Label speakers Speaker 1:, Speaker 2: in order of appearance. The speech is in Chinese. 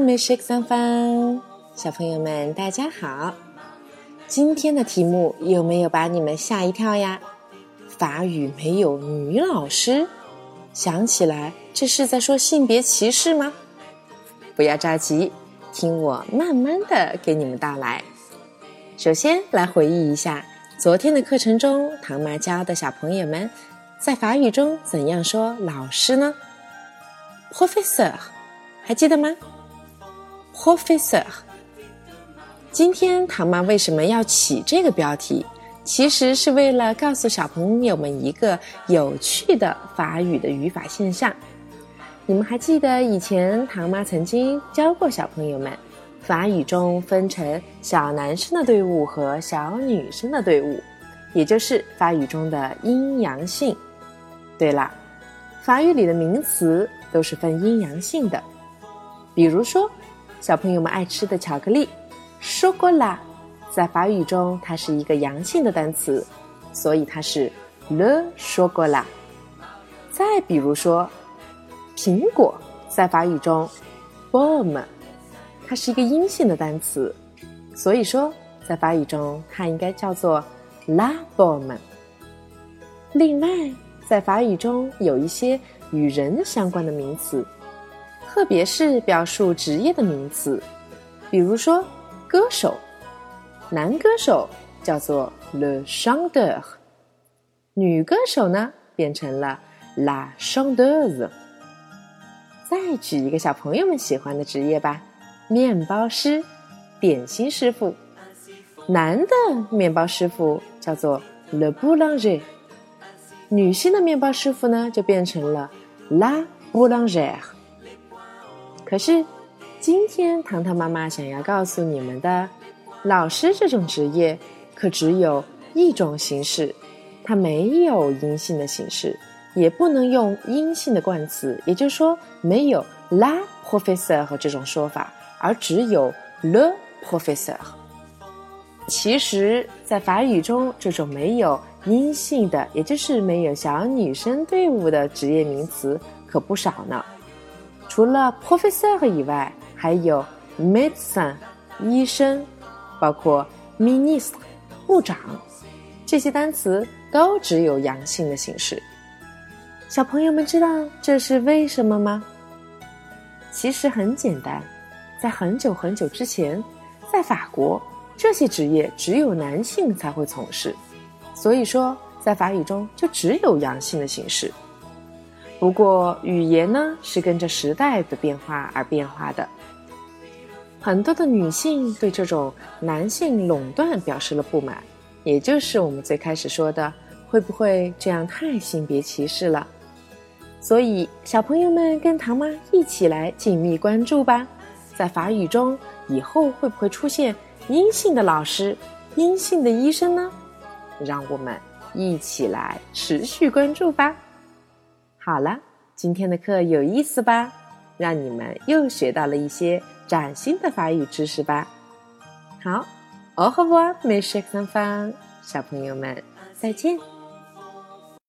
Speaker 1: 美食三方，小朋友们大家好。今天的题目有没有把你们吓一跳呀？法语没有女老师，想起来这是在说性别歧视吗？不要着急，听我慢慢的给你们道来。首先来回忆一下昨天的课程中，唐妈教的小朋友们在法语中怎样说老师呢？Professor，还记得吗？Professor。今天唐妈为什么要起这个标题？其实是为了告诉小朋友们一个有趣的法语的语法现象。你们还记得以前唐妈曾经教过小朋友们，法语中分成小男生的队伍和小女生的队伍，也就是法语中的阴阳性。对了，法语里的名词都是分阴阳性的。比如说，小朋友们爱吃的巧克力。说过啦，在法语中它是一个阳性的单词，所以它是 le 说过啦。再比如说，苹果在法语中 b o m e 它是一个阴性的单词，所以说在法语中它应该叫做 la b o m e 另外，在法语中有一些与人相关的名词，特别是表述职业的名词，比如说。歌手，男歌手叫做 le chanteur，女歌手呢变成了 la chanteuse。再举一个小朋友们喜欢的职业吧，面包师、点心师傅。男的面包师傅叫做 le boulanger，女性的面包师傅呢就变成了 la boulangère。可是。今天糖糖妈妈想要告诉你们的，老师这种职业可只有一种形式，它没有阴性的形式，也不能用阴性的冠词，也就是说没有 la professeur 这种说法，而只有 le professeur。其实，在法语中，这种没有阴性的，也就是没有小女生队伍的职业名词可不少呢。除了 professor 以外，还有 medicine 医生，包括 minister 部长，这些单词都只有阳性的形式。小朋友们知道这是为什么吗？其实很简单，在很久很久之前，在法国，这些职业只有男性才会从事，所以说在法语中就只有阳性的形式。不过语言呢是跟着时代的变化而变化的。很多的女性对这种男性垄断表示了不满，也就是我们最开始说的，会不会这样太性别歧视了？所以小朋友们跟唐妈一起来紧密关注吧，在法语中以后会不会出现阴性的老师、阴性的医生呢？让我们一起来持续关注吧。好了，今天的课有意思吧？让你们又学到了一些。崭新的法语知识吧。好，哦呵不，美食三方，小朋友们再见。